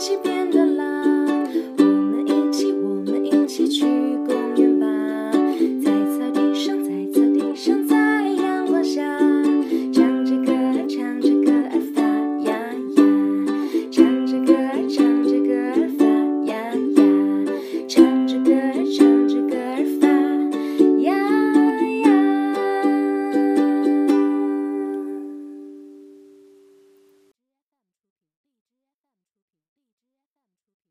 friendship